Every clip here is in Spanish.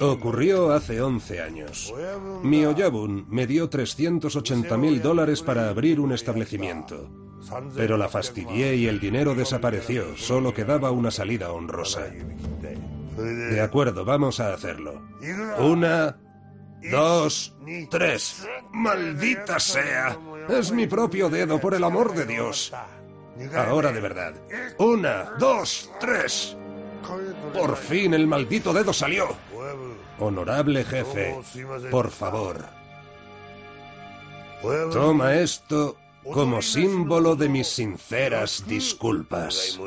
Ocurrió hace 11 años. Mi Oyabun me dio 380 mil dólares para abrir un establecimiento. Pero la fastidié y el dinero desapareció. Solo quedaba una salida honrosa. De acuerdo, vamos a hacerlo. Una, dos, tres. Maldita sea. Es mi propio dedo, por el amor de Dios. Ahora de verdad. Una, dos, tres. Por fin el maldito dedo salió. Honorable jefe, por favor. Toma esto como símbolo de mis sinceras disculpas.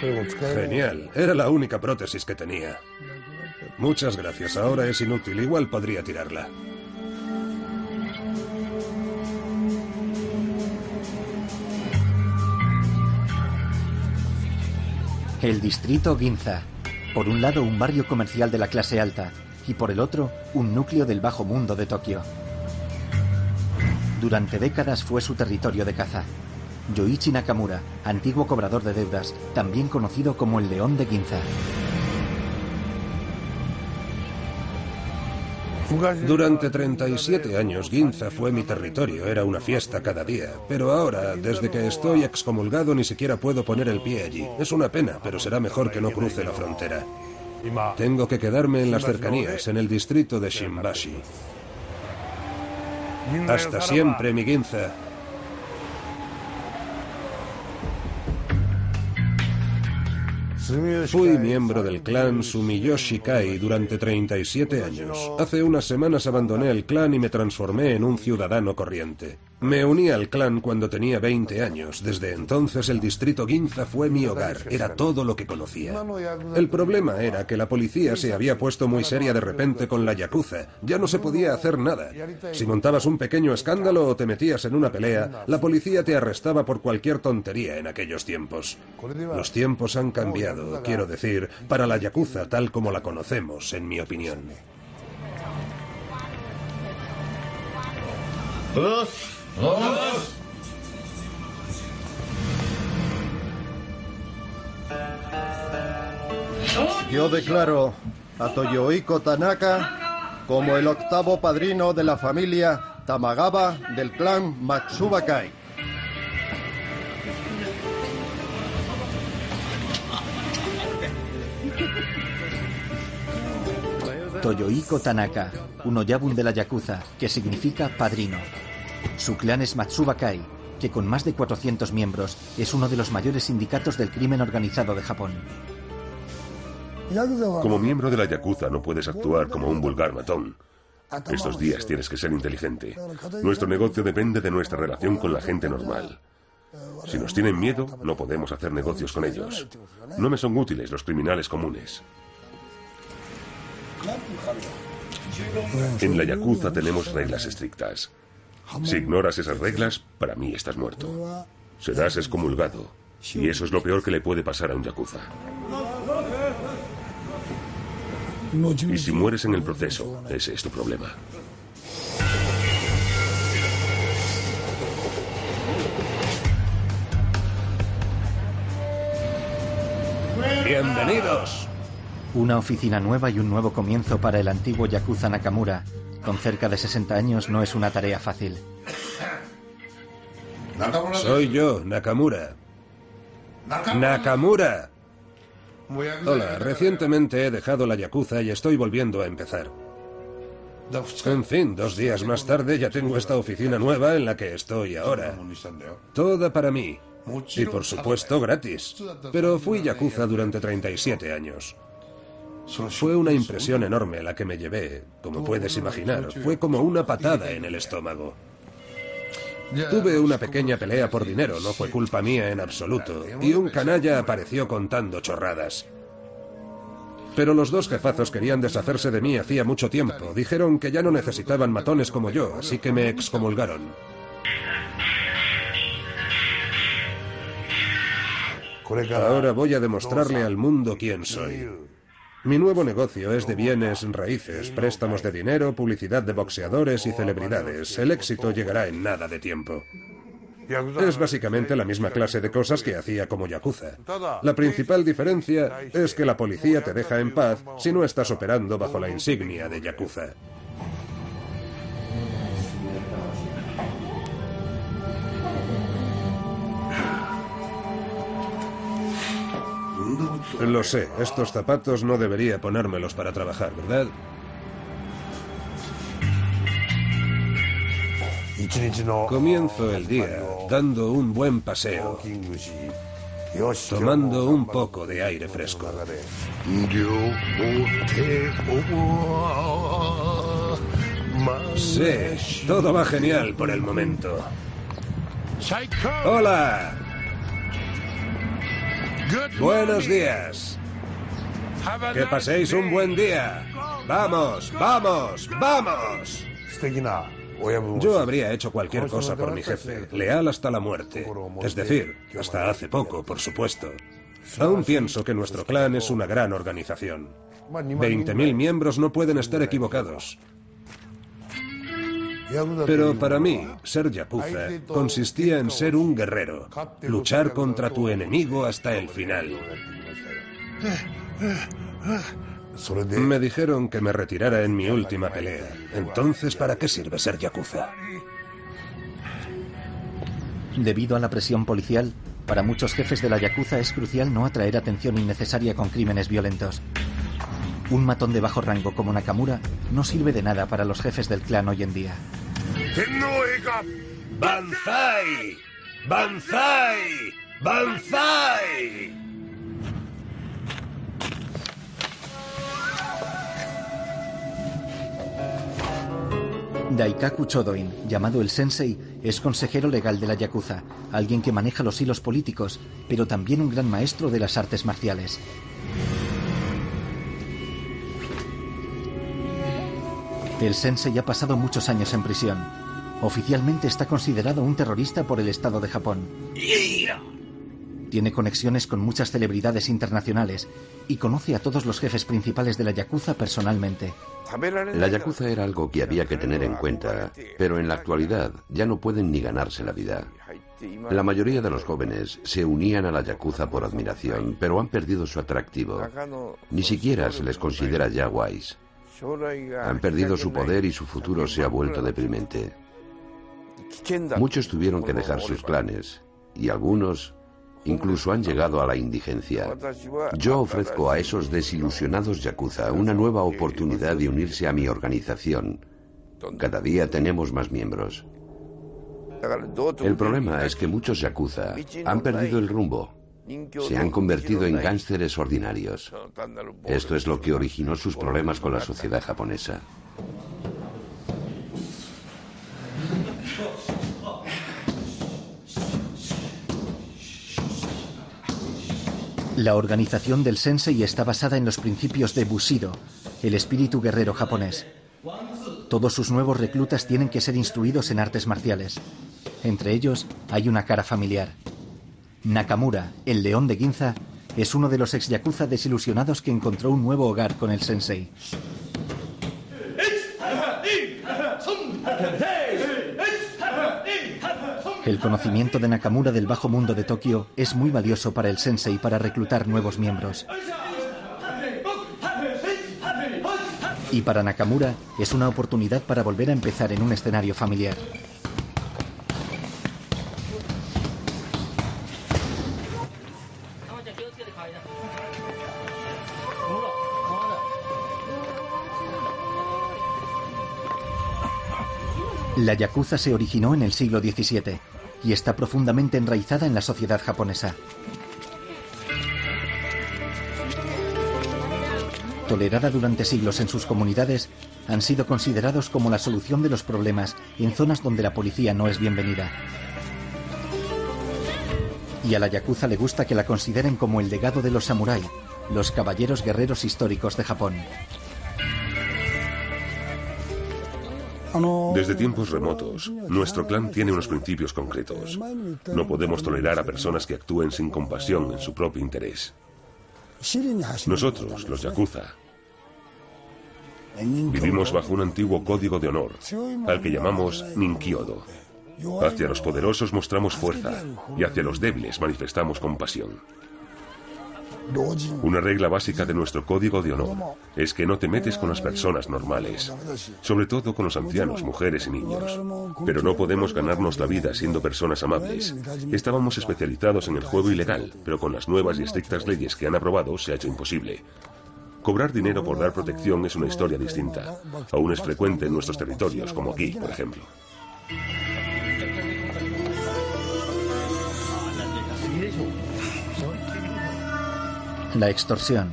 Genial, era la única prótesis que tenía. Muchas gracias, ahora es inútil, igual podría tirarla. El distrito Ginza. Por un lado un barrio comercial de la clase alta y por el otro un núcleo del bajo mundo de Tokio. Durante décadas fue su territorio de caza. Yoichi Nakamura, antiguo cobrador de deudas, también conocido como el León de Ginza. Durante 37 años Ginza fue mi territorio, era una fiesta cada día, pero ahora, desde que estoy excomulgado, ni siquiera puedo poner el pie allí. Es una pena, pero será mejor que no cruce la frontera. Tengo que quedarme en las cercanías, en el distrito de Shimbashi. Hasta siempre, mi Ginza. Fui miembro del clan Sumiyoshi Kai durante 37 años. Hace unas semanas abandoné el clan y me transformé en un ciudadano corriente. Me uní al clan cuando tenía 20 años. Desde entonces el distrito Ginza fue mi hogar. Era todo lo que conocía. El problema era que la policía se había puesto muy seria de repente con la Yakuza. Ya no se podía hacer nada. Si montabas un pequeño escándalo o te metías en una pelea, la policía te arrestaba por cualquier tontería en aquellos tiempos. Los tiempos han cambiado, quiero decir, para la Yakuza tal como la conocemos, en mi opinión. Yo declaro a Toyohiko Tanaka como el octavo padrino de la familia Tamagawa del clan Matsuba Kai. Toyohiko Tanaka, un oyabun de la Yakuza, que significa padrino. Su clan es Matsuba Kai, que con más de 400 miembros es uno de los mayores sindicatos del crimen organizado de Japón. Como miembro de la Yakuza no puedes actuar como un vulgar matón. Estos días tienes que ser inteligente. Nuestro negocio depende de nuestra relación con la gente normal. Si nos tienen miedo, no podemos hacer negocios con ellos. No me son útiles los criminales comunes. En la Yakuza tenemos reglas estrictas. Si ignoras esas reglas, para mí estás muerto. Serás excomulgado. Y eso es lo peor que le puede pasar a un Yakuza. Y si mueres en el proceso, ese es tu problema. Bienvenidos. Una oficina nueva y un nuevo comienzo para el antiguo Yakuza Nakamura. Con cerca de 60 años no es una tarea fácil. Soy yo, Nakamura. Nakamura. Hola, recientemente he dejado la Yakuza y estoy volviendo a empezar. En fin, dos días más tarde ya tengo esta oficina nueva en la que estoy ahora. Toda para mí. Y por supuesto gratis. Pero fui Yakuza durante 37 años. Fue una impresión enorme la que me llevé, como puedes imaginar. Fue como una patada en el estómago. Tuve una pequeña pelea por dinero, no fue culpa mía en absoluto, y un canalla apareció contando chorradas. Pero los dos jefazos querían deshacerse de mí hacía mucho tiempo. Dijeron que ya no necesitaban matones como yo, así que me excomulgaron. Ahora voy a demostrarle al mundo quién soy. Mi nuevo negocio es de bienes raíces, préstamos de dinero, publicidad de boxeadores y celebridades. El éxito llegará en nada de tiempo. Es básicamente la misma clase de cosas que hacía como yakuza. La principal diferencia es que la policía te deja en paz si no estás operando bajo la insignia de yakuza. Lo sé, estos zapatos no debería ponérmelos para trabajar, ¿verdad? Comienzo el día dando un buen paseo, tomando un poco de aire fresco. Sí, todo va genial por el momento. Hola. Buenos días. Que paséis un buen día. Vamos, vamos, vamos. Yo habría hecho cualquier cosa por mi jefe, leal hasta la muerte. Es decir, hasta hace poco, por supuesto. Aún pienso que nuestro clan es una gran organización. 20.000 miembros no pueden estar equivocados. Pero para mí, ser yakuza consistía en ser un guerrero, luchar contra tu enemigo hasta el final. Me dijeron que me retirara en mi última pelea. Entonces, ¿para qué sirve ser yakuza? Debido a la presión policial, para muchos jefes de la yakuza es crucial no atraer atención innecesaria con crímenes violentos. Un matón de bajo rango como Nakamura no sirve de nada para los jefes del clan hoy en día. ¡Banzai! ¡Banzai! ¡Banzai! Daikaku Chodoin, llamado el Sensei, es consejero legal de la Yakuza, alguien que maneja los hilos políticos, pero también un gran maestro de las artes marciales. El Sensei ha pasado muchos años en prisión. Oficialmente está considerado un terrorista por el Estado de Japón. Tiene conexiones con muchas celebridades internacionales y conoce a todos los jefes principales de la Yakuza personalmente. La Yakuza era algo que había que tener en cuenta, pero en la actualidad ya no pueden ni ganarse la vida. La mayoría de los jóvenes se unían a la Yakuza por admiración, pero han perdido su atractivo. Ni siquiera se les considera ya guays. Han perdido su poder y su futuro se ha vuelto deprimente. Muchos tuvieron que dejar sus clanes y algunos incluso han llegado a la indigencia. Yo ofrezco a esos desilusionados yakuza una nueva oportunidad de unirse a mi organización. Cada día tenemos más miembros. El problema es que muchos yakuza han perdido el rumbo. Se han convertido en gánsteres ordinarios. Esto es lo que originó sus problemas con la sociedad japonesa. La organización del Sensei está basada en los principios de Bushido, el espíritu guerrero japonés. Todos sus nuevos reclutas tienen que ser instruidos en artes marciales. Entre ellos hay una cara familiar. Nakamura, el león de Ginza, es uno de los ex yakuza desilusionados que encontró un nuevo hogar con el sensei. El conocimiento de Nakamura del bajo mundo de Tokio es muy valioso para el sensei para reclutar nuevos miembros. Y para Nakamura es una oportunidad para volver a empezar en un escenario familiar. La yakuza se originó en el siglo XVII y está profundamente enraizada en la sociedad japonesa. Tolerada durante siglos en sus comunidades, han sido considerados como la solución de los problemas en zonas donde la policía no es bienvenida. Y a la yakuza le gusta que la consideren como el legado de los samurái, los caballeros guerreros históricos de Japón. Desde tiempos remotos, nuestro clan tiene unos principios concretos. No podemos tolerar a personas que actúen sin compasión en su propio interés. Nosotros, los Yakuza, vivimos bajo un antiguo código de honor, al que llamamos Ninkyodo. Hacia los poderosos mostramos fuerza y hacia los débiles manifestamos compasión. Una regla básica de nuestro código de honor es que no te metes con las personas normales, sobre todo con los ancianos, mujeres y niños. Pero no podemos ganarnos la vida siendo personas amables. Estábamos especializados en el juego ilegal, pero con las nuevas y estrictas leyes que han aprobado se ha hecho imposible. Cobrar dinero por dar protección es una historia distinta. Aún es frecuente en nuestros territorios, como aquí, por ejemplo. La extorsión,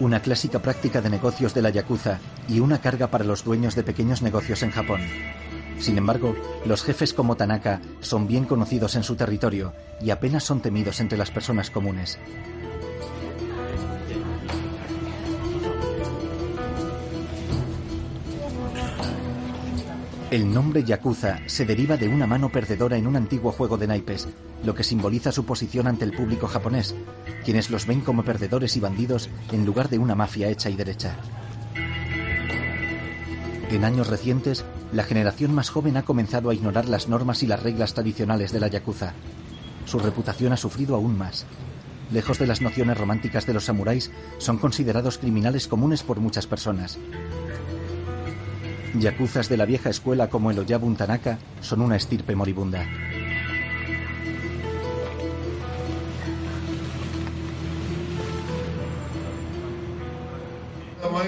una clásica práctica de negocios de la Yakuza y una carga para los dueños de pequeños negocios en Japón. Sin embargo, los jefes como Tanaka son bien conocidos en su territorio y apenas son temidos entre las personas comunes. El nombre Yakuza se deriva de una mano perdedora en un antiguo juego de naipes, lo que simboliza su posición ante el público japonés, quienes los ven como perdedores y bandidos en lugar de una mafia hecha y derecha. En años recientes, la generación más joven ha comenzado a ignorar las normas y las reglas tradicionales de la Yakuza. Su reputación ha sufrido aún más. Lejos de las nociones románticas de los samuráis, son considerados criminales comunes por muchas personas. Yakuzas de la vieja escuela como el Oyabun Tanaka son una estirpe moribunda.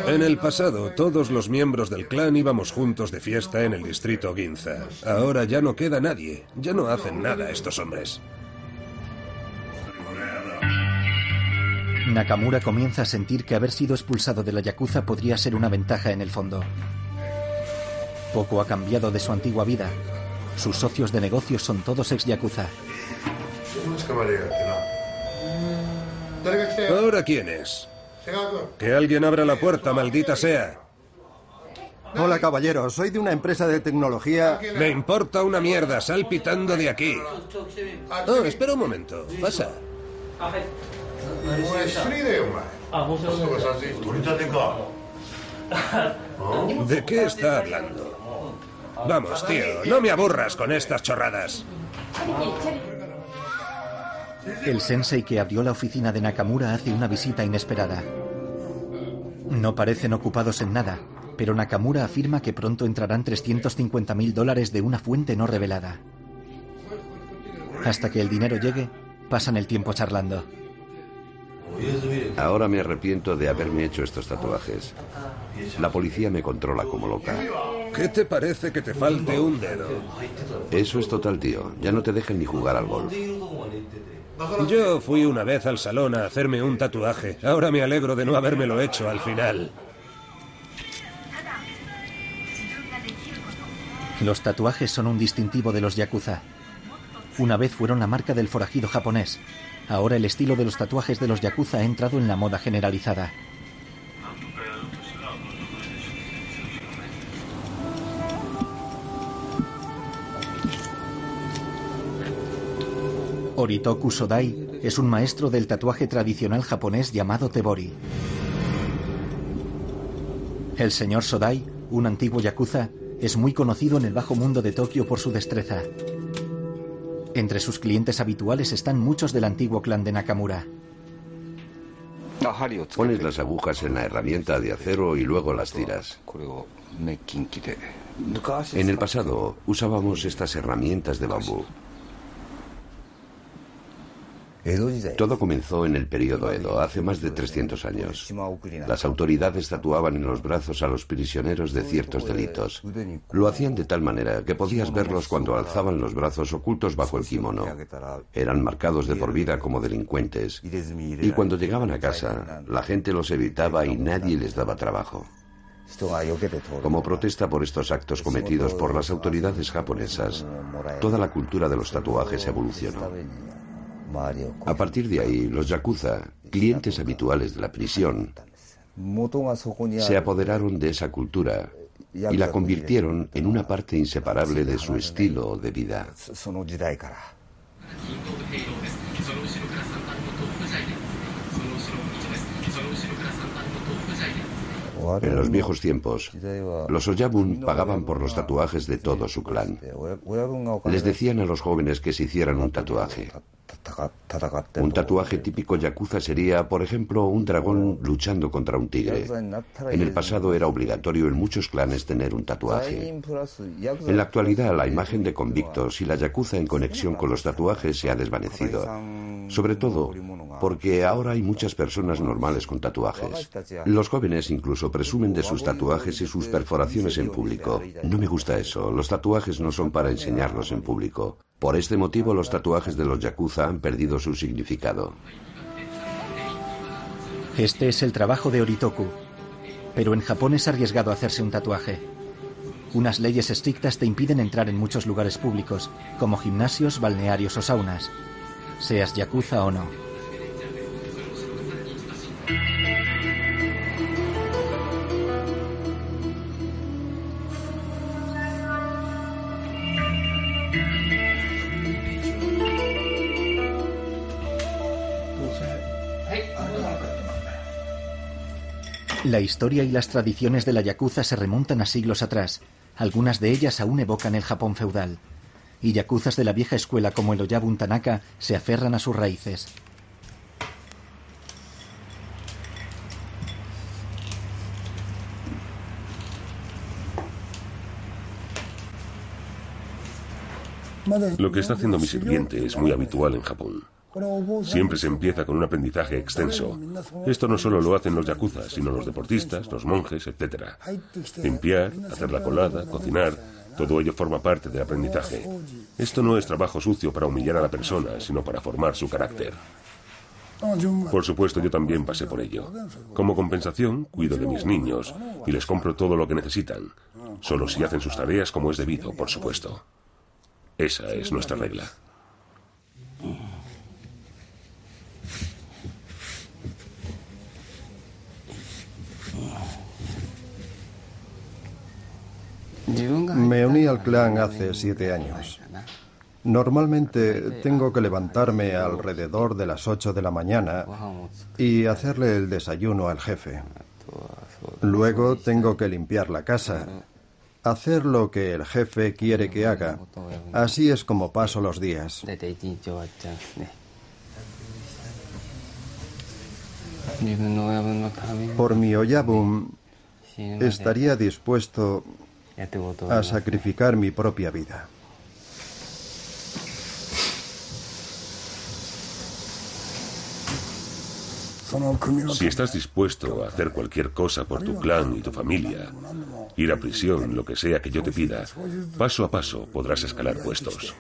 En el pasado, todos los miembros del clan íbamos juntos de fiesta en el distrito Ginza. Ahora ya no queda nadie. Ya no hacen nada estos hombres. Nakamura comienza a sentir que haber sido expulsado de la Yakuza podría ser una ventaja en el fondo. Poco ha cambiado de su antigua vida. Sus socios de negocios son todos ex Yakuza. ¿Ahora quién es? Que alguien abra la puerta, maldita sea. Hola, caballero. Soy de una empresa de tecnología. Me importa una mierda. Sal pitando de aquí. Oh, espera un momento. Pasa. ¿De qué está hablando? Vamos, tío, no me aburras con estas chorradas. El sensei que abrió la oficina de Nakamura hace una visita inesperada. No parecen ocupados en nada, pero Nakamura afirma que pronto entrarán 350 mil dólares de una fuente no revelada. Hasta que el dinero llegue, pasan el tiempo charlando. Ahora me arrepiento de haberme hecho estos tatuajes. La policía me controla como loca. ¿Qué te parece que te falte un dedo? Eso es total, tío. Ya no te dejen ni jugar al golf. Yo fui una vez al salón a hacerme un tatuaje. Ahora me alegro de no habérmelo hecho al final. Los tatuajes son un distintivo de los yakuza. Una vez fueron la marca del forajido japonés. Ahora el estilo de los tatuajes de los yakuza ha entrado en la moda generalizada. Oritoku Sodai es un maestro del tatuaje tradicional japonés llamado Tebori. El señor Sodai, un antiguo yakuza, es muy conocido en el bajo mundo de Tokio por su destreza. Entre sus clientes habituales están muchos del antiguo clan de Nakamura. Pones las agujas en la herramienta de acero y luego las tiras. En el pasado usábamos estas herramientas de bambú. Todo comenzó en el periodo Edo, hace más de 300 años. Las autoridades tatuaban en los brazos a los prisioneros de ciertos delitos. Lo hacían de tal manera que podías verlos cuando alzaban los brazos ocultos bajo el kimono. Eran marcados de por vida como delincuentes. Y cuando llegaban a casa, la gente los evitaba y nadie les daba trabajo. Como protesta por estos actos cometidos por las autoridades japonesas, toda la cultura de los tatuajes evolucionó. A partir de ahí, los yakuza, clientes habituales de la prisión, se apoderaron de esa cultura y la convirtieron en una parte inseparable de su estilo de vida. En los viejos tiempos, los Oyabun pagaban por los tatuajes de todo su clan. Les decían a los jóvenes que se hicieran un tatuaje. Un tatuaje típico yakuza sería, por ejemplo, un dragón luchando contra un tigre. En el pasado era obligatorio en muchos clanes tener un tatuaje. En la actualidad, la imagen de convictos y la yakuza en conexión con los tatuajes se ha desvanecido. Sobre todo porque ahora hay muchas personas normales con tatuajes. Los jóvenes incluso presumen de sus tatuajes y sus perforaciones en público. No me gusta eso. Los tatuajes no son para enseñarlos en público. Por este motivo los tatuajes de los yakuza han perdido su significado. Este es el trabajo de Oritoku, pero en Japón es arriesgado hacerse un tatuaje. Unas leyes estrictas te impiden entrar en muchos lugares públicos, como gimnasios, balnearios o saunas, seas yakuza o no. La historia y las tradiciones de la Yakuza se remontan a siglos atrás. Algunas de ellas aún evocan el Japón feudal. Y yakuzas de la vieja escuela como el Oyabun Tanaka se aferran a sus raíces. Lo que está haciendo mi sirviente es muy habitual en Japón. Siempre se empieza con un aprendizaje extenso. Esto no solo lo hacen los yakuzas, sino los deportistas, los monjes, etc. Limpiar, hacer la colada, cocinar, todo ello forma parte del aprendizaje. Esto no es trabajo sucio para humillar a la persona, sino para formar su carácter. Por supuesto, yo también pasé por ello. Como compensación, cuido de mis niños y les compro todo lo que necesitan. Solo si hacen sus tareas como es debido, por supuesto. Esa es nuestra regla. Me uní al clan hace siete años. Normalmente tengo que levantarme alrededor de las ocho de la mañana y hacerle el desayuno al jefe. Luego tengo que limpiar la casa, hacer lo que el jefe quiere que haga. Así es como paso los días. Por mi Oyabun estaría dispuesto a sacrificar mi propia vida. Si estás dispuesto a hacer cualquier cosa por tu clan y tu familia, ir a prisión, lo que sea que yo te pida, paso a paso podrás escalar puestos.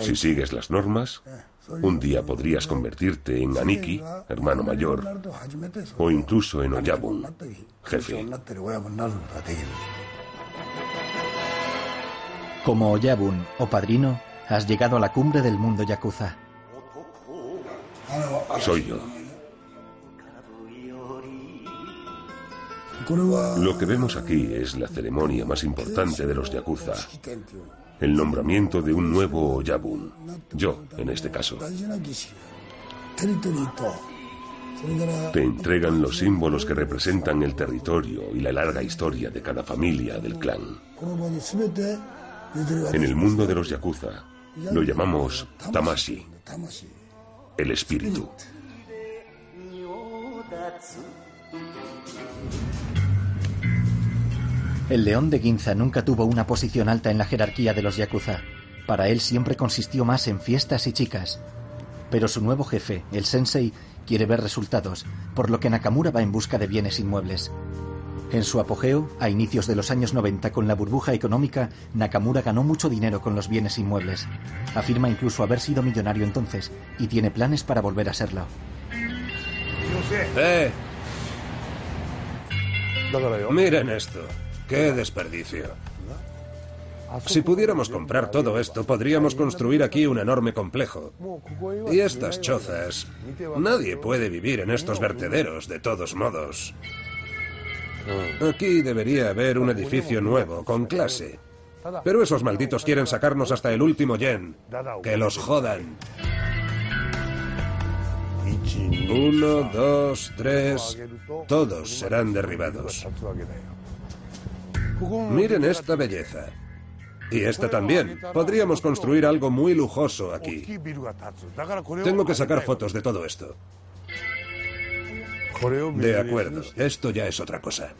Si sigues las normas, un día podrías convertirte en Aniki, hermano mayor, o incluso en Oyabun, jefe. Como Oyabun o padrino, has llegado a la cumbre del mundo yakuza. Soy yo. Lo que vemos aquí es la ceremonia más importante de los yakuza, el nombramiento de un nuevo Oyabun, yo en este caso. Te entregan los símbolos que representan el territorio y la larga historia de cada familia del clan. En el mundo de los yakuza lo llamamos Tamashi, el espíritu. El león de Ginza nunca tuvo una posición alta en la jerarquía de los Yakuza. Para él siempre consistió más en fiestas y chicas. Pero su nuevo jefe, el sensei, quiere ver resultados, por lo que Nakamura va en busca de bienes inmuebles. En su apogeo, a inicios de los años 90 con la burbuja económica, Nakamura ganó mucho dinero con los bienes inmuebles. Afirma incluso haber sido millonario entonces y tiene planes para volver a serlo. ¡Eh! Miren esto. ¡Qué desperdicio! Si pudiéramos comprar todo esto, podríamos construir aquí un enorme complejo. Y estas chozas... Nadie puede vivir en estos vertederos, de todos modos. Aquí debería haber un edificio nuevo, con clase. Pero esos malditos quieren sacarnos hasta el último yen. Que los jodan. Uno, dos, tres. Todos serán derribados. Miren esta belleza. Y esta también. Podríamos construir algo muy lujoso aquí. Tengo que sacar fotos de todo esto. De acuerdo, esto ya es otra cosa.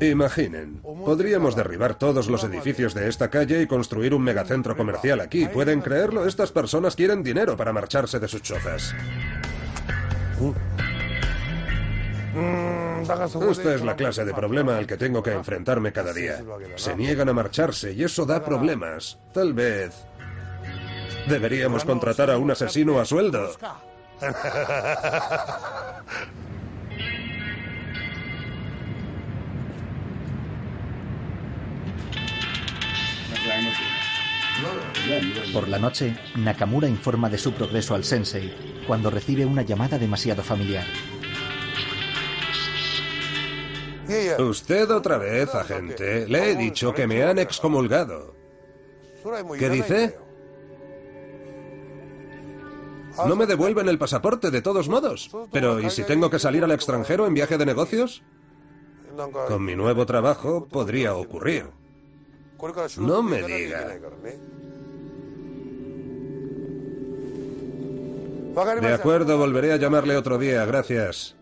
Imaginen, podríamos derribar todos los edificios de esta calle y construir un megacentro comercial aquí. ¿Pueden creerlo? Estas personas quieren dinero para marcharse de sus chozas. Esta es la clase de problema al que tengo que enfrentarme cada día. Se niegan a marcharse y eso da problemas. Tal vez... Deberíamos contratar a un asesino a sueldo. Por la noche, Nakamura informa de su progreso al sensei cuando recibe una llamada demasiado familiar. Usted otra vez, agente. Le he dicho que me han excomulgado. ¿Qué dice? No me devuelven el pasaporte de todos modos. Pero ¿y si tengo que salir al extranjero en viaje de negocios? Con mi nuevo trabajo podría ocurrir. No me diga. De acuerdo, volveré a llamarle otro día, gracias.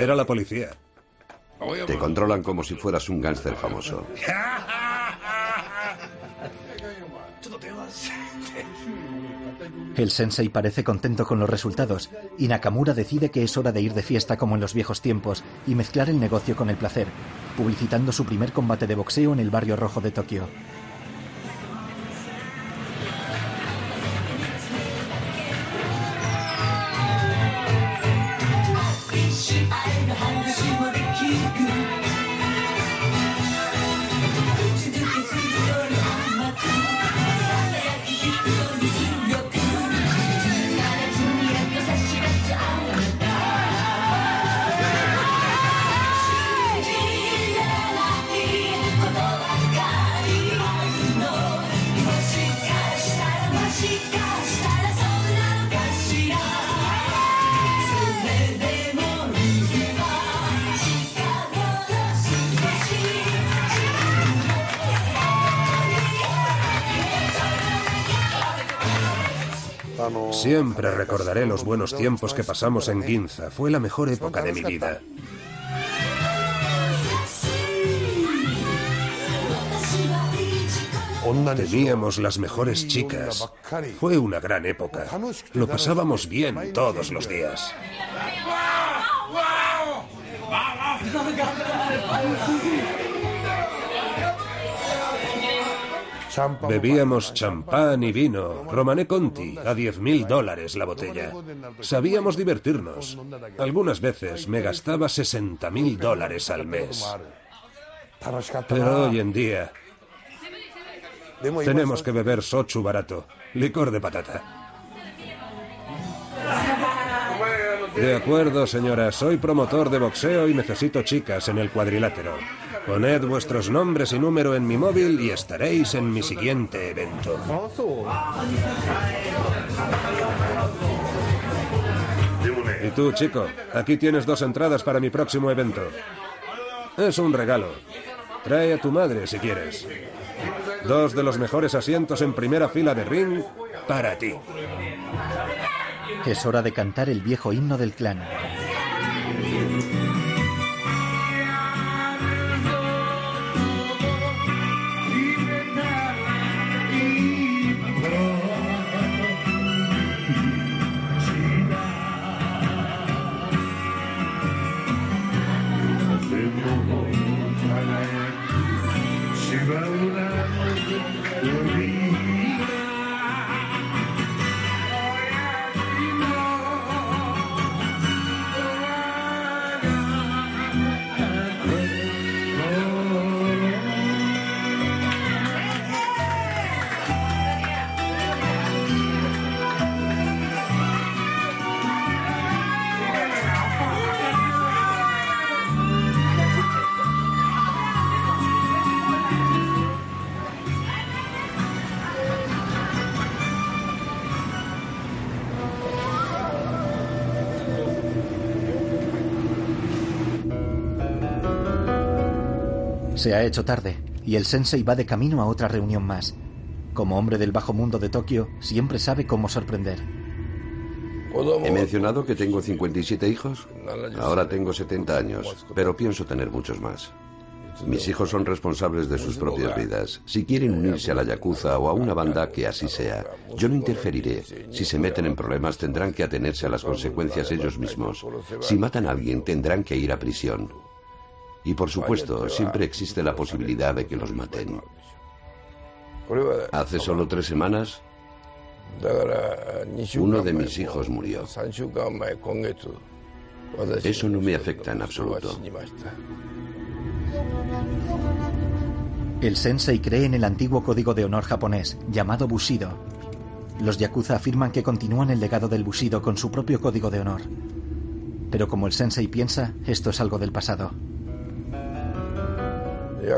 Era la policía. Te controlan como si fueras un gángster famoso. El sensei parece contento con los resultados y Nakamura decide que es hora de ir de fiesta como en los viejos tiempos y mezclar el negocio con el placer, publicitando su primer combate de boxeo en el barrio rojo de Tokio. Siempre recordaré los buenos tiempos que pasamos en Ginza. Fue la mejor época de mi vida. Teníamos las mejores chicas. Fue una gran época. Lo pasábamos bien todos los días. Bebíamos champán y vino, Romané Conti, a 10.000 dólares la botella. Sabíamos divertirnos. Algunas veces me gastaba 60.000 dólares al mes. Pero hoy en día tenemos que beber sochu barato, licor de patata. De acuerdo, señora. Soy promotor de boxeo y necesito chicas en el cuadrilátero. Poned vuestros nombres y número en mi móvil y estaréis en mi siguiente evento. Y tú, chico, aquí tienes dos entradas para mi próximo evento. Es un regalo. Trae a tu madre si quieres. Dos de los mejores asientos en primera fila de ring para ti. Es hora de cantar el viejo himno del clan. Se ha hecho tarde y el sensei va de camino a otra reunión más. Como hombre del bajo mundo de Tokio, siempre sabe cómo sorprender. He mencionado que tengo 57 hijos. Ahora tengo 70 años, pero pienso tener muchos más. Mis hijos son responsables de sus propias vidas. Si quieren unirse a la Yakuza o a una banda, que así sea. Yo no interferiré. Si se meten en problemas, tendrán que atenerse a las consecuencias ellos mismos. Si matan a alguien, tendrán que ir a prisión. Y por supuesto, siempre existe la posibilidad de que los maten. Hace solo tres semanas, uno de mis hijos murió. Eso no me afecta en absoluto. El sensei cree en el antiguo código de honor japonés, llamado Bushido. Los yakuza afirman que continúan el legado del Bushido con su propio código de honor. Pero como el sensei piensa, esto es algo del pasado.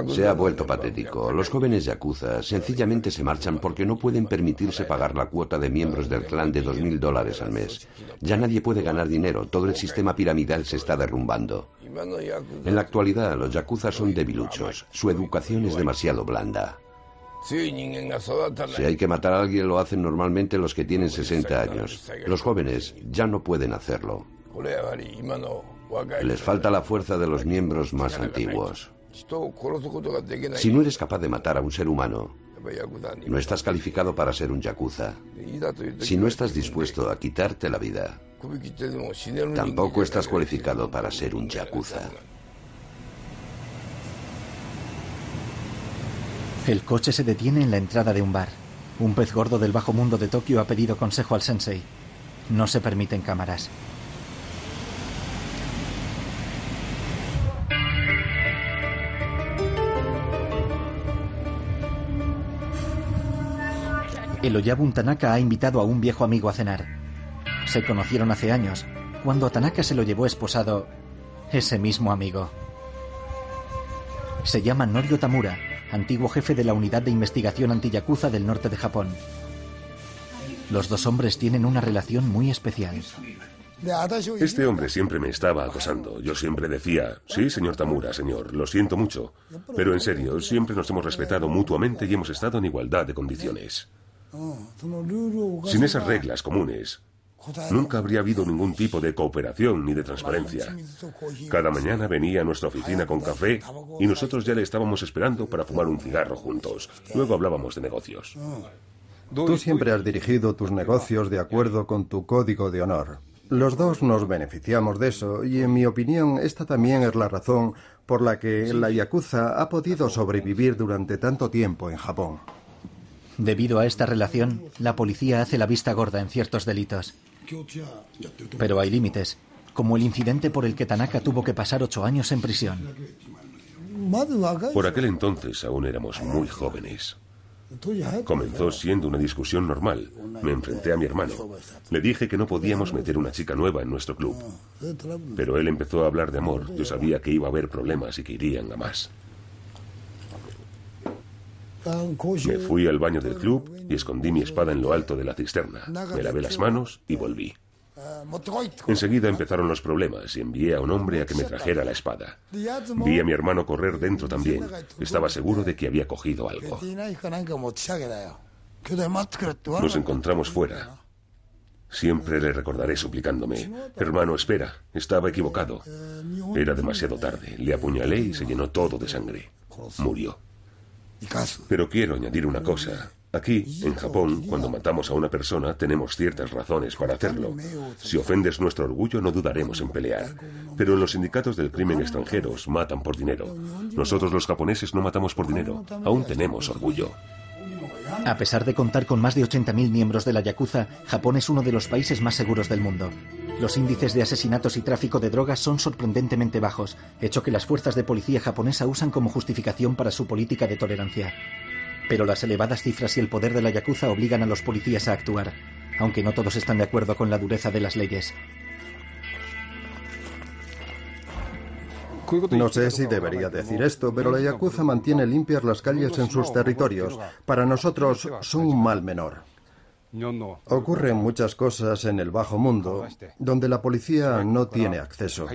Se ha vuelto patético. Los jóvenes yakuza sencillamente se marchan porque no pueden permitirse pagar la cuota de miembros del clan de dos mil dólares al mes. Ya nadie puede ganar dinero, todo el sistema piramidal se está derrumbando. En la actualidad, los yakuza son debiluchos. Su educación es demasiado blanda. Si hay que matar a alguien, lo hacen normalmente los que tienen 60 años. Los jóvenes ya no pueden hacerlo. Les falta la fuerza de los miembros más antiguos. Si no eres capaz de matar a un ser humano, no estás calificado para ser un yakuza. Si no estás dispuesto a quitarte la vida, tampoco estás cualificado para ser un yakuza. El coche se detiene en la entrada de un bar. Un pez gordo del bajo mundo de Tokio ha pedido consejo al sensei. No se permiten cámaras. El Oyabun Tanaka ha invitado a un viejo amigo a cenar. Se conocieron hace años, cuando a Tanaka se lo llevó esposado ese mismo amigo. Se llama Norio Tamura, antiguo jefe de la unidad de investigación antiyakuza del norte de Japón. Los dos hombres tienen una relación muy especial. Este hombre siempre me estaba acosando. Yo siempre decía, sí, señor Tamura, señor, lo siento mucho. Pero en serio, siempre nos hemos respetado mutuamente y hemos estado en igualdad de condiciones. Sin esas reglas comunes, nunca habría habido ningún tipo de cooperación ni de transparencia. Cada mañana venía a nuestra oficina con café y nosotros ya le estábamos esperando para fumar un cigarro juntos. Luego hablábamos de negocios. Tú siempre has dirigido tus negocios de acuerdo con tu código de honor. Los dos nos beneficiamos de eso y en mi opinión esta también es la razón por la que la Yakuza ha podido sobrevivir durante tanto tiempo en Japón. Debido a esta relación, la policía hace la vista gorda en ciertos delitos. Pero hay límites, como el incidente por el que Tanaka tuvo que pasar ocho años en prisión. Por aquel entonces aún éramos muy jóvenes. Comenzó siendo una discusión normal. Me enfrenté a mi hermano. Le dije que no podíamos meter una chica nueva en nuestro club. Pero él empezó a hablar de amor. Yo sabía que iba a haber problemas y que irían a más. Me fui al baño del club y escondí mi espada en lo alto de la cisterna. Me lavé las manos y volví. Enseguida empezaron los problemas y envié a un hombre a que me trajera la espada. Vi a mi hermano correr dentro también. Estaba seguro de que había cogido algo. Nos encontramos fuera. Siempre le recordaré suplicándome, hermano, espera, estaba equivocado. Era demasiado tarde. Le apuñalé y se llenó todo de sangre. Murió. Pero quiero añadir una cosa. Aquí, en Japón, cuando matamos a una persona, tenemos ciertas razones para hacerlo. Si ofendes nuestro orgullo, no dudaremos en pelear. Pero en los sindicatos del crimen extranjeros matan por dinero. Nosotros los japoneses no matamos por dinero. Aún tenemos orgullo. A pesar de contar con más de 80.000 miembros de la Yakuza, Japón es uno de los países más seguros del mundo. Los índices de asesinatos y tráfico de drogas son sorprendentemente bajos, hecho que las fuerzas de policía japonesa usan como justificación para su política de tolerancia. Pero las elevadas cifras y el poder de la Yakuza obligan a los policías a actuar, aunque no todos están de acuerdo con la dureza de las leyes. No sé si debería decir esto, pero la Yakuza mantiene limpias las calles en sus territorios. Para nosotros son un mal menor. Ocurren muchas cosas en el bajo mundo donde la policía no tiene acceso.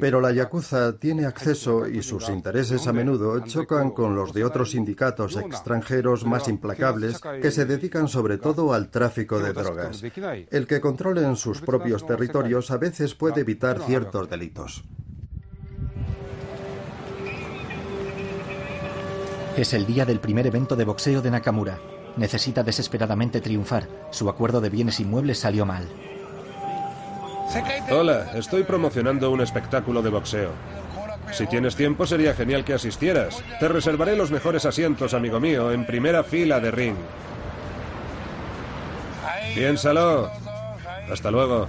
Pero la Yakuza tiene acceso y sus intereses a menudo chocan con los de otros sindicatos extranjeros más implacables que se dedican sobre todo al tráfico de drogas. El que controlen sus propios territorios a veces puede evitar ciertos delitos. Es el día del primer evento de boxeo de Nakamura. Necesita desesperadamente triunfar. Su acuerdo de bienes inmuebles salió mal. Hola, estoy promocionando un espectáculo de boxeo. Si tienes tiempo sería genial que asistieras. Te reservaré los mejores asientos, amigo mío, en primera fila de ring. Piénsalo. Hasta luego.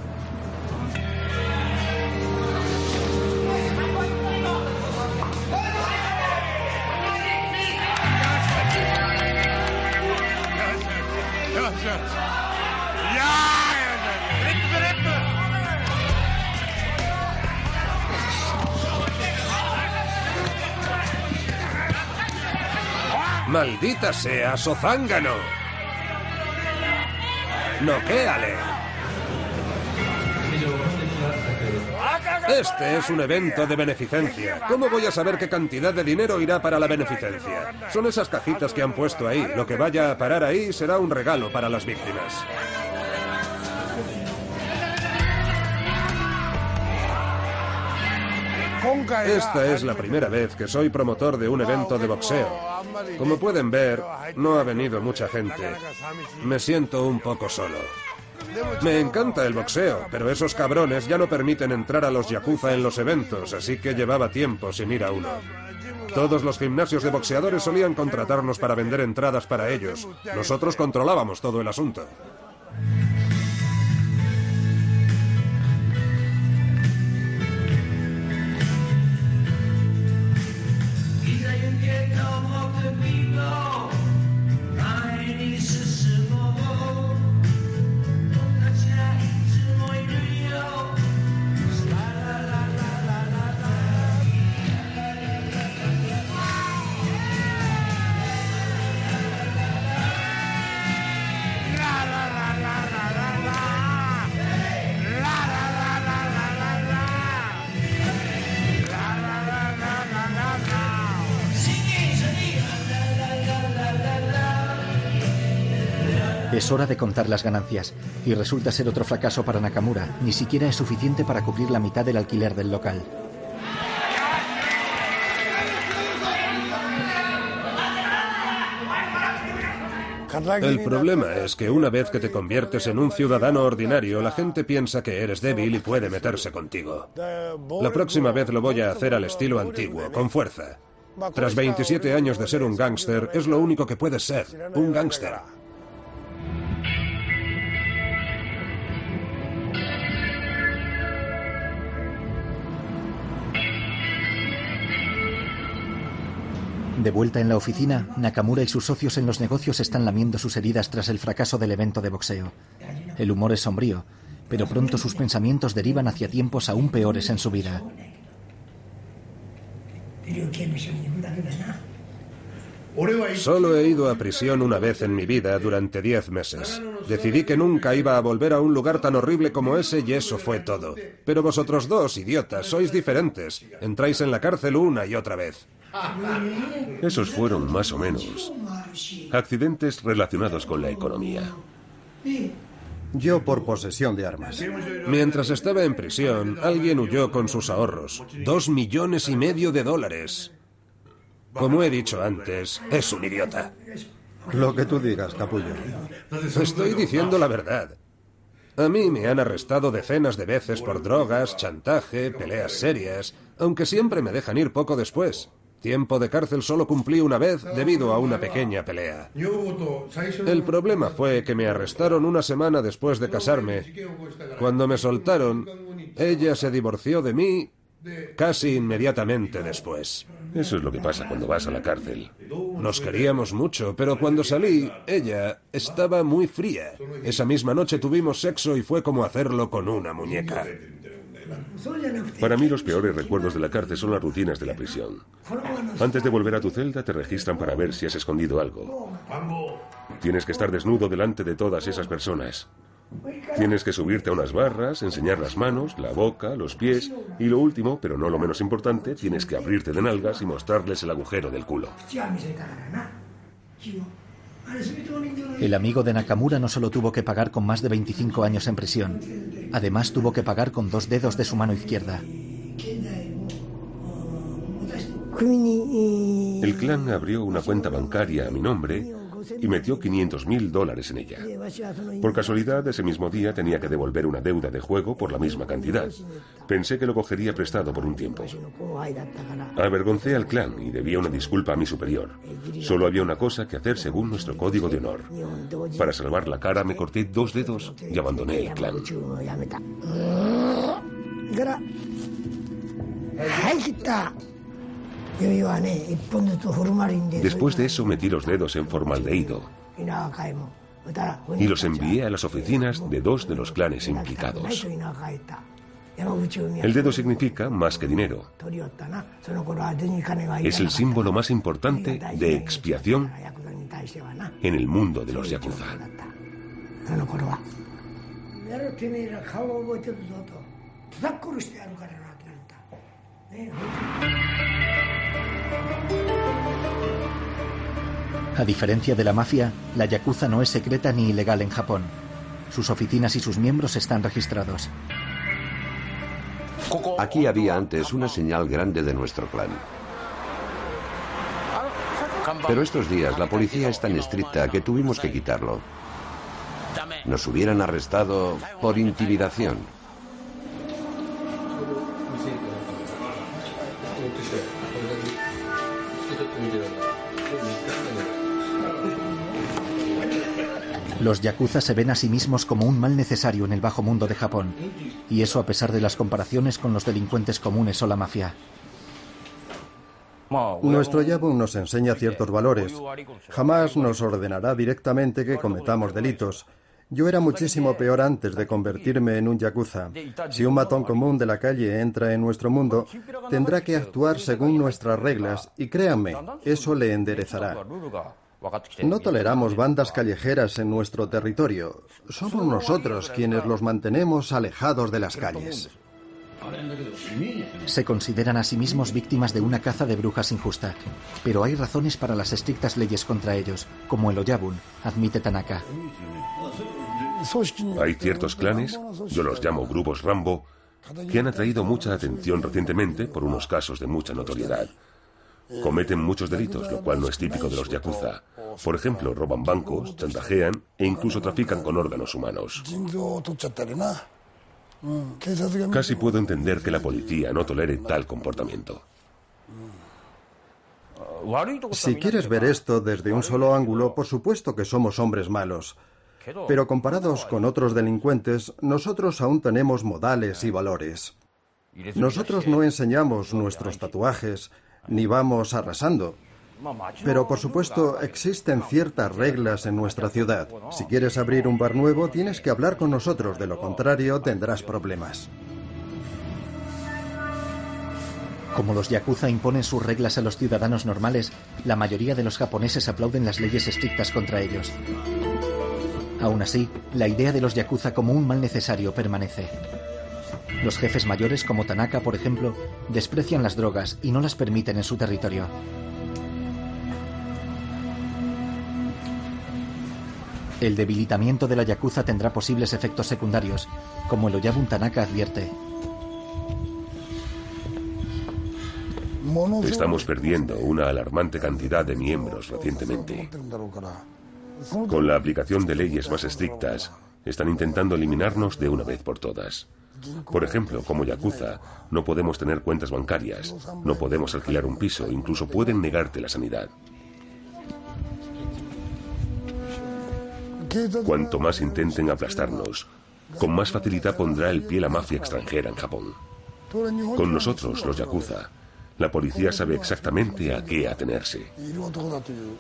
¡Maldita sea, Sozángano! ¡Noquéale! Este es un evento de beneficencia. ¿Cómo voy a saber qué cantidad de dinero irá para la beneficencia? Son esas cajitas que han puesto ahí. Lo que vaya a parar ahí será un regalo para las víctimas. Esta es la primera vez que soy promotor de un evento de boxeo. Como pueden ver, no ha venido mucha gente. Me siento un poco solo. Me encanta el boxeo, pero esos cabrones ya no permiten entrar a los yakuza en los eventos, así que llevaba tiempo sin ir a uno. Todos los gimnasios de boxeadores solían contratarnos para vender entradas para ellos. Nosotros controlábamos todo el asunto. Es hora de contar las ganancias, y resulta ser otro fracaso para Nakamura. Ni siquiera es suficiente para cubrir la mitad del alquiler del local. El problema es que una vez que te conviertes en un ciudadano ordinario, la gente piensa que eres débil y puede meterse contigo. La próxima vez lo voy a hacer al estilo antiguo, con fuerza. Tras 27 años de ser un gángster, es lo único que puedes ser, un gángster. De vuelta en la oficina, Nakamura y sus socios en los negocios están lamiendo sus heridas tras el fracaso del evento de boxeo. El humor es sombrío, pero pronto sus pensamientos derivan hacia tiempos aún peores en su vida. Solo he ido a prisión una vez en mi vida durante diez meses. Decidí que nunca iba a volver a un lugar tan horrible como ese y eso fue todo. Pero vosotros dos, idiotas, sois diferentes. Entráis en la cárcel una y otra vez. Esos fueron más o menos accidentes relacionados con la economía. Yo por posesión de armas. Mientras estaba en prisión, alguien huyó con sus ahorros. Dos millones y medio de dólares. Como he dicho antes, es un idiota. Lo que tú digas, capullo. Estoy diciendo la verdad. A mí me han arrestado decenas de veces por drogas, chantaje, peleas serias, aunque siempre me dejan ir poco después. Tiempo de cárcel solo cumplí una vez debido a una pequeña pelea. El problema fue que me arrestaron una semana después de casarme. Cuando me soltaron, ella se divorció de mí casi inmediatamente después. Eso es lo que pasa cuando vas a la cárcel. Nos queríamos mucho, pero cuando salí, ella estaba muy fría. Esa misma noche tuvimos sexo y fue como hacerlo con una muñeca. Para mí los peores recuerdos de la cárcel son las rutinas de la prisión. Antes de volver a tu celda te registran para ver si has escondido algo. Tienes que estar desnudo delante de todas esas personas. Tienes que subirte a unas barras, enseñar las manos, la boca, los pies y lo último, pero no lo menos importante, tienes que abrirte de nalgas y mostrarles el agujero del culo. El amigo de Nakamura no solo tuvo que pagar con más de 25 años en prisión, además tuvo que pagar con dos dedos de su mano izquierda. El clan abrió una cuenta bancaria a mi nombre y metió 500 mil dólares en ella. Por casualidad, ese mismo día tenía que devolver una deuda de juego por la misma cantidad. Pensé que lo cogería prestado por un tiempo. Avergoncé al clan y debía una disculpa a mi superior. Solo había una cosa que hacer según nuestro código de honor. Para salvar la cara me corté dos dedos y abandoné el clan. Después de eso metí los dedos en formaldehído. Y los envié a las oficinas de dos de los clanes implicados. El dedo significa más que dinero. Es el símbolo más importante de expiación en el mundo de los yakuza. A diferencia de la mafia, la Yakuza no es secreta ni ilegal en Japón. Sus oficinas y sus miembros están registrados. Aquí había antes una señal grande de nuestro clan. Pero estos días la policía es tan estricta que tuvimos que quitarlo. Nos hubieran arrestado por intimidación. Los yakuza se ven a sí mismos como un mal necesario en el bajo mundo de Japón, y eso a pesar de las comparaciones con los delincuentes comunes o la mafia. Nuestro Yabun nos enseña ciertos valores. Jamás nos ordenará directamente que cometamos delitos. Yo era muchísimo peor antes de convertirme en un yakuza. Si un matón común de la calle entra en nuestro mundo, tendrá que actuar según nuestras reglas y créanme, eso le enderezará. No toleramos bandas callejeras en nuestro territorio. Somos nosotros quienes los mantenemos alejados de las calles. Se consideran a sí mismos víctimas de una caza de brujas injusta, pero hay razones para las estrictas leyes contra ellos, como el Oyabun, admite Tanaka. Hay ciertos clanes, yo los llamo grupos Rambo, que han atraído mucha atención recientemente por unos casos de mucha notoriedad. Cometen muchos delitos, lo cual no es típico de los yakuza. Por ejemplo, roban bancos, chantajean e incluso trafican con órganos humanos. Casi puedo entender que la policía no tolere tal comportamiento. Si quieres ver esto desde un solo ángulo, por supuesto que somos hombres malos. Pero comparados con otros delincuentes, nosotros aún tenemos modales y valores. Nosotros no enseñamos nuestros tatuajes, ni vamos arrasando. Pero por supuesto existen ciertas reglas en nuestra ciudad. Si quieres abrir un bar nuevo tienes que hablar con nosotros, de lo contrario tendrás problemas. Como los yakuza imponen sus reglas a los ciudadanos normales, la mayoría de los japoneses aplauden las leyes estrictas contra ellos. Aún así, la idea de los yakuza como un mal necesario permanece. Los jefes mayores, como Tanaka, por ejemplo, desprecian las drogas y no las permiten en su territorio. El debilitamiento de la Yakuza tendrá posibles efectos secundarios, como el Oyabun Tanaka advierte. Estamos perdiendo una alarmante cantidad de miembros recientemente. Con la aplicación de leyes más estrictas, están intentando eliminarnos de una vez por todas. Por ejemplo, como Yakuza, no podemos tener cuentas bancarias, no podemos alquilar un piso, incluso pueden negarte la sanidad. Cuanto más intenten aplastarnos, con más facilidad pondrá el pie la mafia extranjera en Japón. Con nosotros, los Yakuza, la policía sabe exactamente a qué atenerse.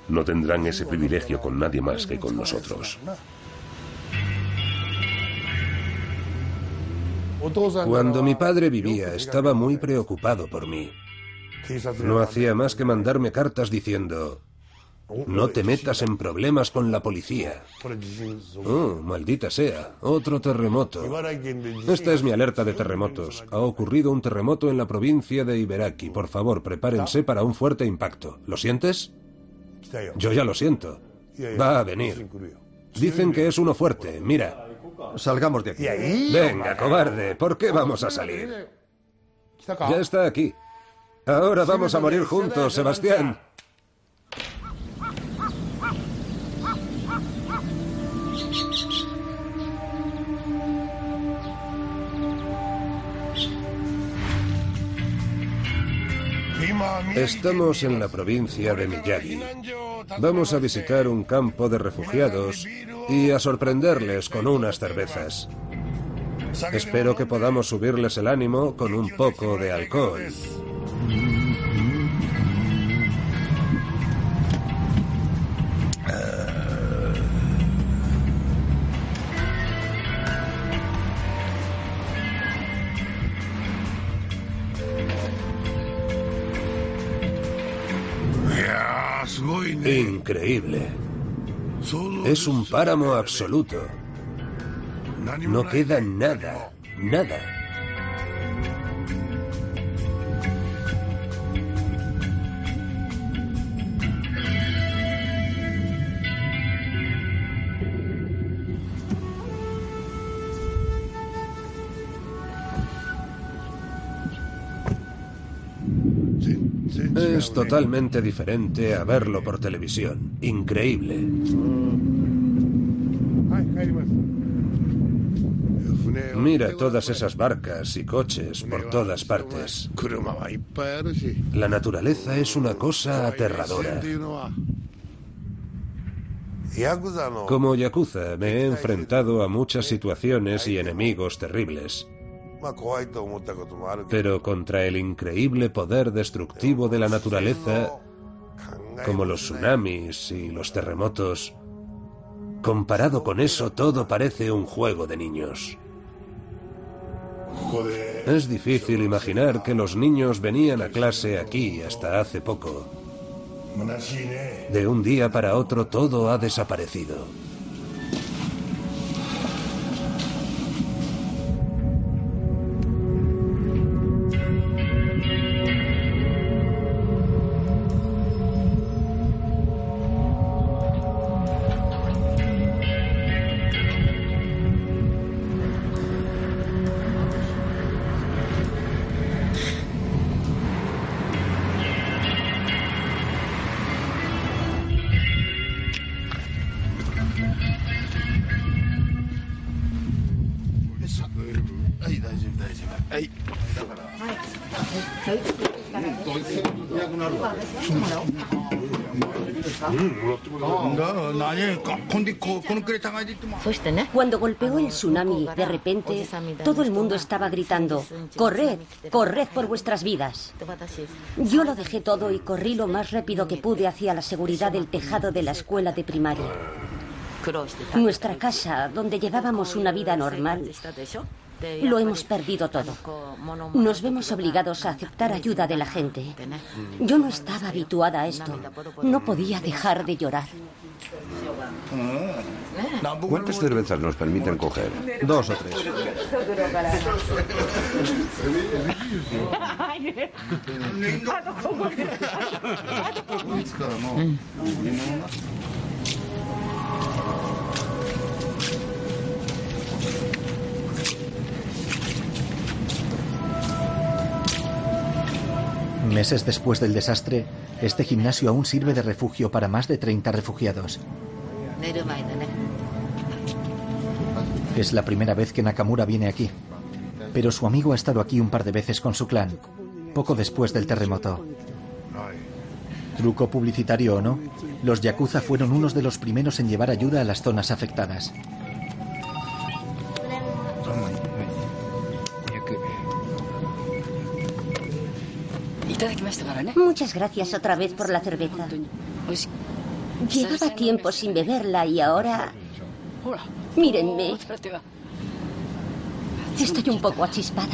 No tendrán ese privilegio con nadie más que con nosotros. Cuando mi padre vivía, estaba muy preocupado por mí. No hacía más que mandarme cartas diciendo, No te metas en problemas con la policía. Oh, maldita sea, otro terremoto. Esta es mi alerta de terremotos. Ha ocurrido un terremoto en la provincia de Iberaki. Por favor, prepárense para un fuerte impacto. ¿Lo sientes? Yo ya lo siento. Va a venir. Dicen que es uno fuerte. Mira. Salgamos de aquí. Venga, cobarde. ¿Por qué vamos a salir? Ya está aquí. Ahora vamos a morir juntos, Sebastián. Estamos en la provincia de Miyagi. Vamos a visitar un campo de refugiados y a sorprenderles con unas cervezas. Espero que podamos subirles el ánimo con un poco de alcohol. Increíble. Es un páramo absoluto. No queda nada, nada. Totalmente diferente a verlo por televisión. Increíble. Mira todas esas barcas y coches por todas partes. La naturaleza es una cosa aterradora. Como Yakuza me he enfrentado a muchas situaciones y enemigos terribles. Pero contra el increíble poder destructivo de la naturaleza, como los tsunamis y los terremotos, comparado con eso todo parece un juego de niños. Es difícil imaginar que los niños venían a clase aquí hasta hace poco. De un día para otro todo ha desaparecido. Cuando golpeó el tsunami, de repente, todo el mundo estaba gritando, corred, corred por vuestras vidas. Yo lo dejé todo y corrí lo más rápido que pude hacia la seguridad del tejado de la escuela de primaria. Nuestra casa, donde llevábamos una vida normal, lo hemos perdido todo. Nos vemos obligados a aceptar ayuda de la gente. Yo no estaba habituada a esto. No podía dejar de llorar. ¿Cuántas cervezas nos permiten coger? Dos o tres. Meses después del desastre, este gimnasio aún sirve de refugio para más de 30 refugiados. Es la primera vez que Nakamura viene aquí, pero su amigo ha estado aquí un par de veces con su clan, poco después del terremoto. Truco publicitario o no, los Yakuza fueron unos de los primeros en llevar ayuda a las zonas afectadas. Muchas gracias otra vez por la cerveza. Llevaba tiempo sin beberla y ahora... Mírenme. Estoy un poco achispada.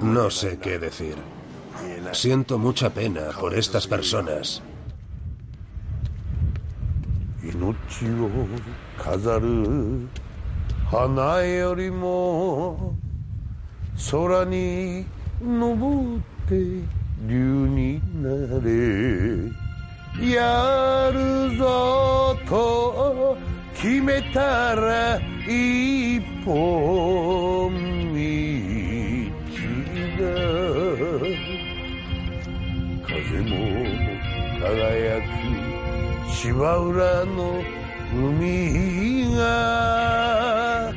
No sé qué decir. Siento mucha pena por estas personas. 空に登って竜になれやるぞと決めたら一本道が風も輝く芝浦の海が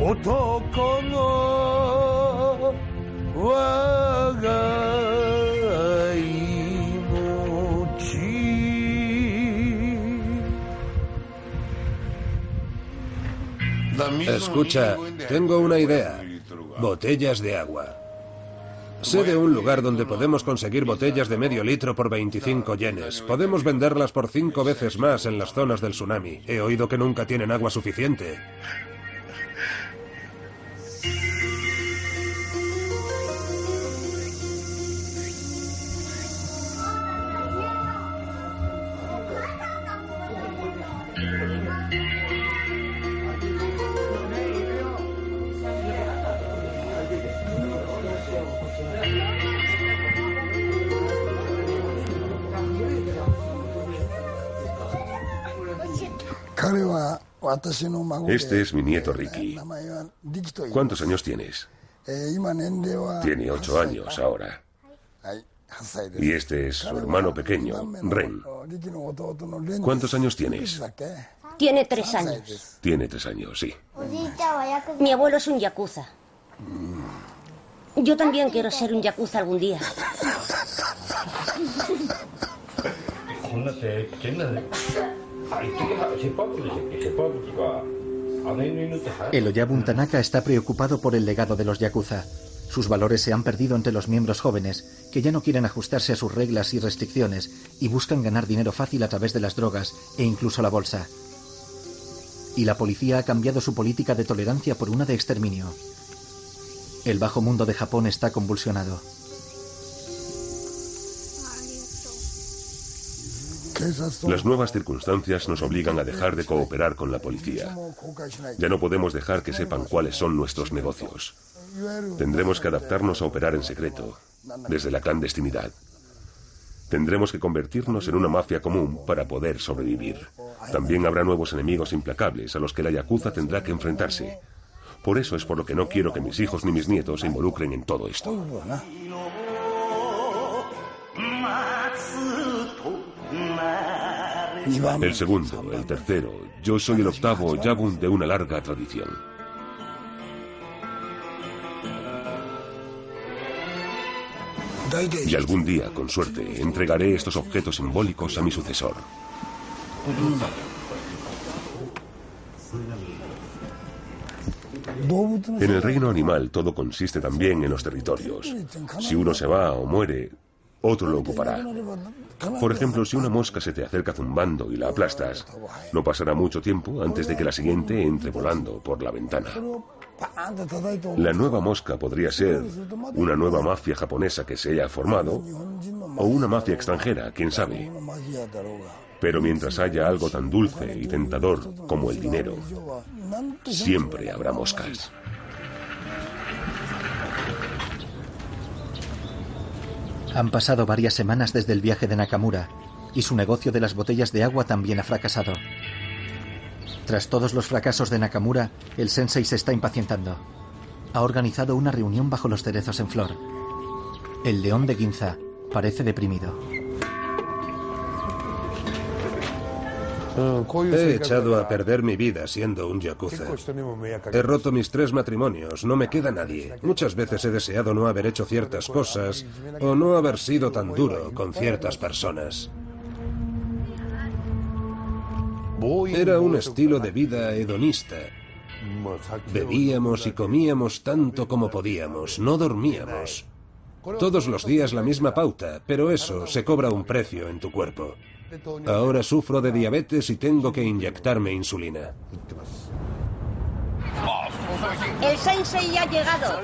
男の Escucha, tengo una idea. Botellas de agua. Sé de un lugar donde podemos conseguir botellas de medio litro por 25 yenes. Podemos venderlas por cinco veces más en las zonas del tsunami. He oído que nunca tienen agua suficiente. Este es mi nieto Ricky. ¿Cuántos años tienes? Tiene ocho años ahora. Y este es su hermano pequeño, Ren. ¿Cuántos años tienes? Tiene tres años. Tiene tres años, sí. Mi abuelo es un yakuza. Yo también quiero ser un yakuza algún día. El Oyabun Tanaka está preocupado por el legado de los Yakuza. Sus valores se han perdido entre los miembros jóvenes, que ya no quieren ajustarse a sus reglas y restricciones y buscan ganar dinero fácil a través de las drogas e incluso la bolsa. Y la policía ha cambiado su política de tolerancia por una de exterminio. El bajo mundo de Japón está convulsionado. Las nuevas circunstancias nos obligan a dejar de cooperar con la policía. Ya no podemos dejar que sepan cuáles son nuestros negocios. Tendremos que adaptarnos a operar en secreto, desde la clandestinidad. Tendremos que convertirnos en una mafia común para poder sobrevivir. También habrá nuevos enemigos implacables a los que la Yakuza tendrá que enfrentarse. Por eso es por lo que no quiero que mis hijos ni mis nietos se involucren en todo esto. El segundo, el tercero. Yo soy el octavo Yabun de una larga tradición. Y algún día, con suerte, entregaré estos objetos simbólicos a mi sucesor. En el reino animal todo consiste también en los territorios. Si uno se va o muere, otro lo ocupará. Por ejemplo, si una mosca se te acerca zumbando y la aplastas, no pasará mucho tiempo antes de que la siguiente entre volando por la ventana. La nueva mosca podría ser una nueva mafia japonesa que se haya formado o una mafia extranjera, quién sabe. Pero mientras haya algo tan dulce y tentador como el dinero, siempre habrá moscas. Han pasado varias semanas desde el viaje de Nakamura y su negocio de las botellas de agua también ha fracasado. Tras todos los fracasos de Nakamura, el sensei se está impacientando. Ha organizado una reunión bajo los cerezos en flor. El león de Ginza parece deprimido. He echado a perder mi vida siendo un yakuza. He roto mis tres matrimonios, no me queda nadie. Muchas veces he deseado no haber hecho ciertas cosas o no haber sido tan duro con ciertas personas. Era un estilo de vida hedonista. Bebíamos y comíamos tanto como podíamos, no dormíamos. Todos los días la misma pauta, pero eso se cobra un precio en tu cuerpo. Ahora sufro de diabetes y tengo que inyectarme insulina. El sensei ha llegado.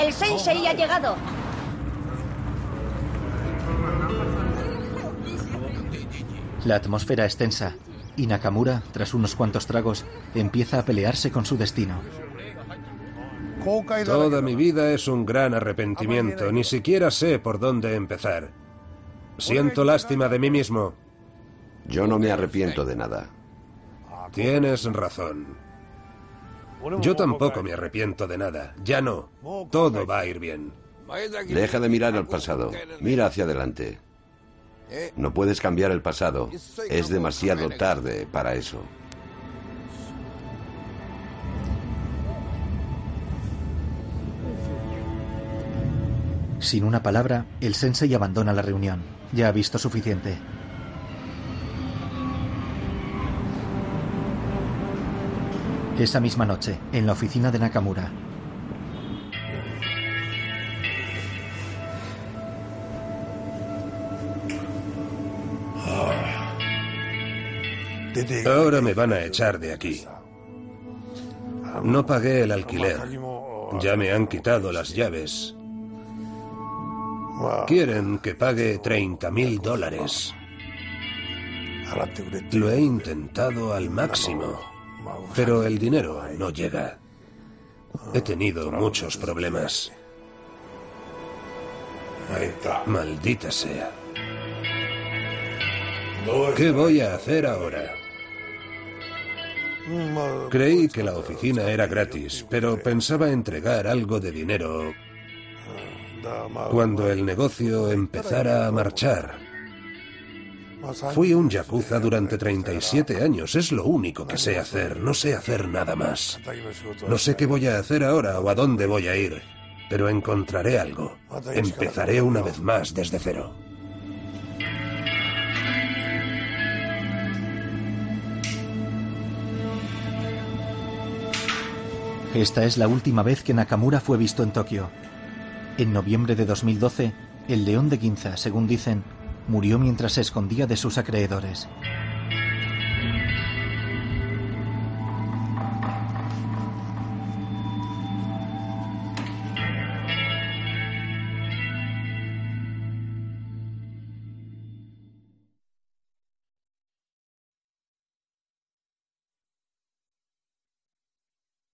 El sensei ha llegado. La atmósfera es tensa y Nakamura, tras unos cuantos tragos, empieza a pelearse con su destino. Toda mi vida es un gran arrepentimiento. Ni siquiera sé por dónde empezar. Siento lástima de mí mismo. Yo no me arrepiento de nada. Tienes razón. Yo tampoco me arrepiento de nada. Ya no. Todo va a ir bien. Deja de mirar al pasado. Mira hacia adelante. No puedes cambiar el pasado. Es demasiado tarde para eso. Sin una palabra, el sensei abandona la reunión. Ya ha visto suficiente. Esa misma noche, en la oficina de Nakamura. Ahora me van a echar de aquí. No pagué el alquiler. Ya me han quitado las llaves. Quieren que pague 30 mil dólares. Lo he intentado al máximo, pero el dinero no llega. He tenido muchos problemas. Maldita sea. ¿Qué voy a hacer ahora? Creí que la oficina era gratis, pero pensaba entregar algo de dinero cuando el negocio empezara a marchar. Fui un yakuza durante 37 años, es lo único que sé hacer, no sé hacer nada más. No sé qué voy a hacer ahora o a dónde voy a ir, pero encontraré algo. Empezaré una vez más desde cero. Esta es la última vez que Nakamura fue visto en Tokio. En noviembre de 2012, el león de Ginza, según dicen, murió mientras se escondía de sus acreedores.